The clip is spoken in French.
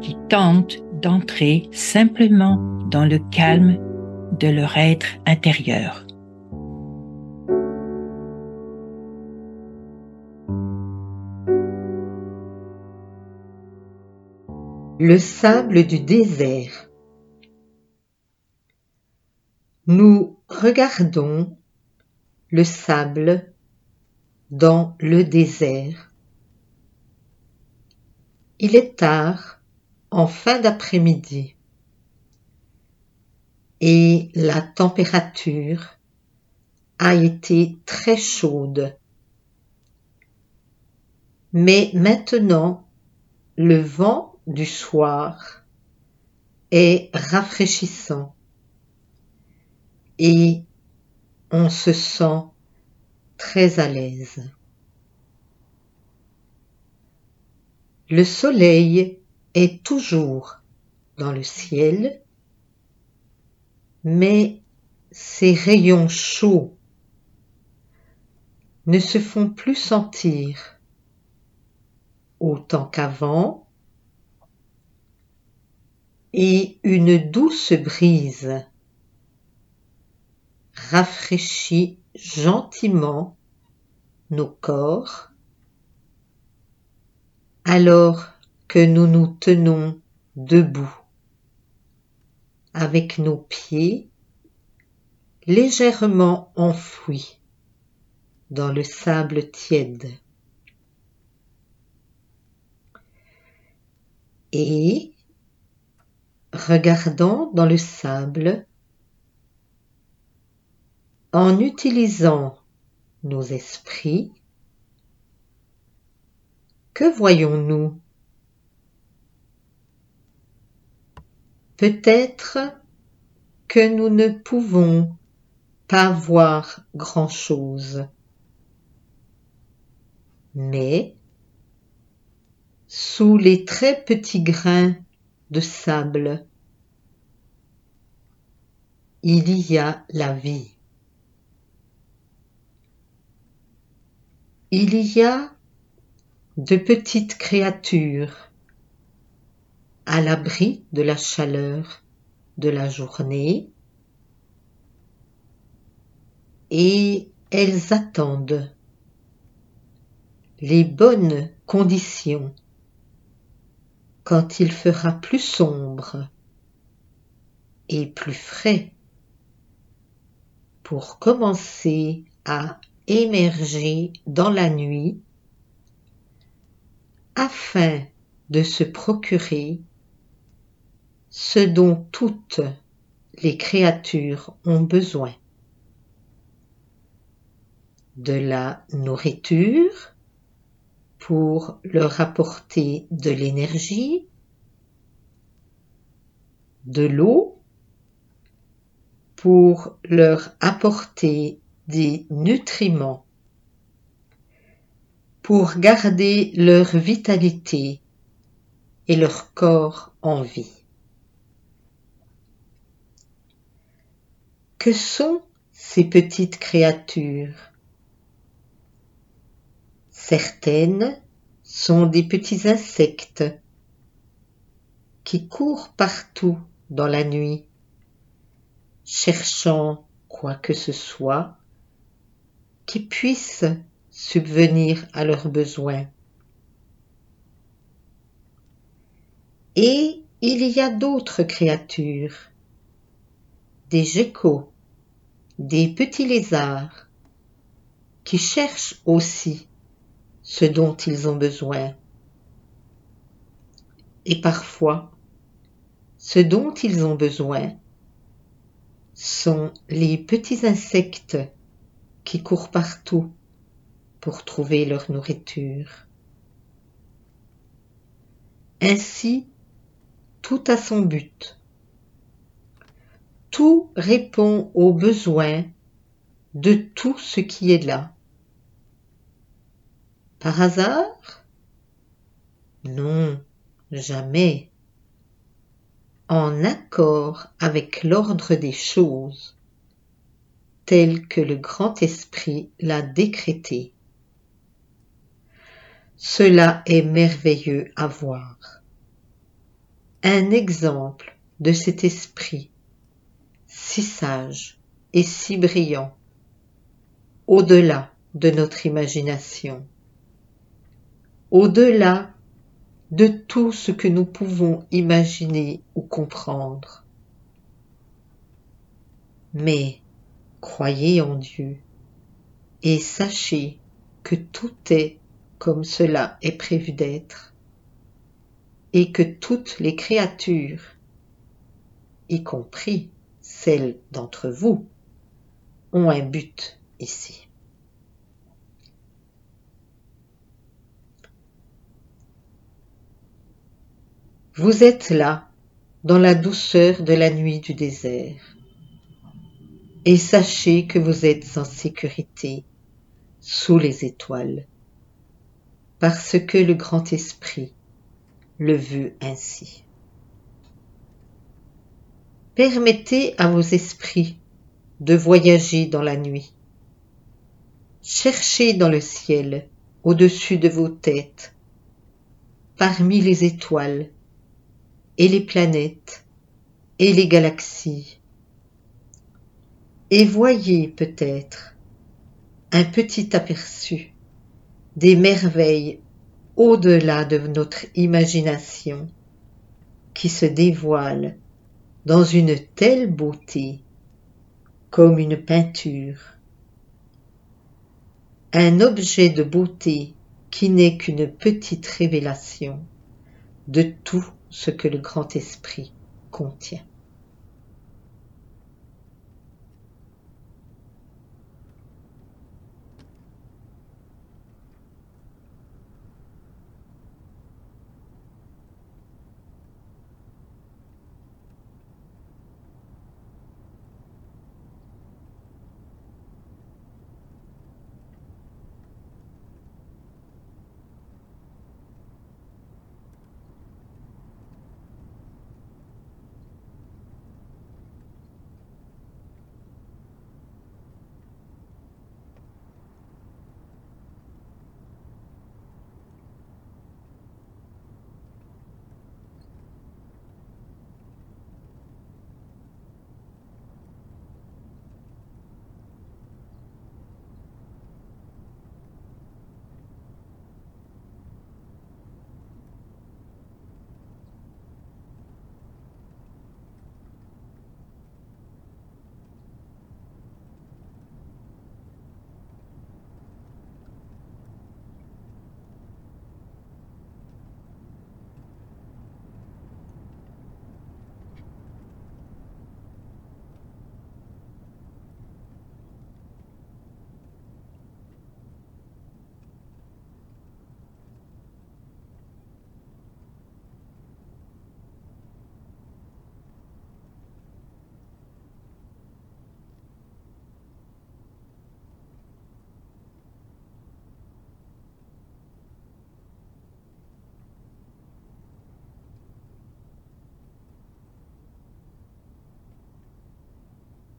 qui tentent d'entrer simplement dans le calme de leur être intérieur. Le sable du désert. Nous regardons le sable dans le désert. Il est tard, en fin d'après-midi, et la température a été très chaude. Mais maintenant, le vent du soir est rafraîchissant et on se sent très à l'aise. Le soleil est toujours dans le ciel, mais ses rayons chauds ne se font plus sentir autant qu'avant et une douce brise rafraîchit gentiment nos corps. Alors que nous nous tenons debout avec nos pieds légèrement enfouis dans le sable tiède. Et regardant dans le sable, en utilisant nos esprits, que voyons-nous? Peut-être que nous ne pouvons pas voir grand-chose, mais sous les très petits grains de sable. Il y a la vie. Il y a de petites créatures à l'abri de la chaleur de la journée. Et elles attendent les bonnes conditions quand il fera plus sombre et plus frais pour commencer à émerger dans la nuit afin de se procurer ce dont toutes les créatures ont besoin. De la nourriture, pour leur apporter de l'énergie, de l'eau, pour leur apporter des nutriments, pour garder leur vitalité et leur corps en vie. Que sont ces petites créatures? Certaines sont des petits insectes qui courent partout dans la nuit, cherchant quoi que ce soit qui puisse subvenir à leurs besoins. Et il y a d'autres créatures, des geckos, des petits lézards, qui cherchent aussi ce dont ils ont besoin. Et parfois, ce dont ils ont besoin sont les petits insectes qui courent partout pour trouver leur nourriture. Ainsi tout a son but. Tout répond aux besoins de tout ce qui est là. Par hasard? Non, jamais. En accord avec l'ordre des choses, tel que le grand esprit l'a décrété. Cela est merveilleux à voir. Un exemple de cet esprit si sage et si brillant, au-delà de notre imagination, au-delà de tout ce que nous pouvons imaginer ou comprendre. Mais croyez en Dieu et sachez que tout est comme cela est prévu d'être et que toutes les créatures, y compris celles d'entre vous, ont un but ici. Vous êtes là, dans la douceur de la nuit du désert, et sachez que vous êtes en sécurité sous les étoiles parce que le grand esprit le veut ainsi. Permettez à vos esprits de voyager dans la nuit. Cherchez dans le ciel, au-dessus de vos têtes, parmi les étoiles et les planètes et les galaxies. Et voyez peut-être un petit aperçu des merveilles au-delà de notre imagination qui se dévoilent dans une telle beauté comme une peinture. Un objet de beauté qui n'est qu'une petite révélation de tout ce que le grand esprit contient.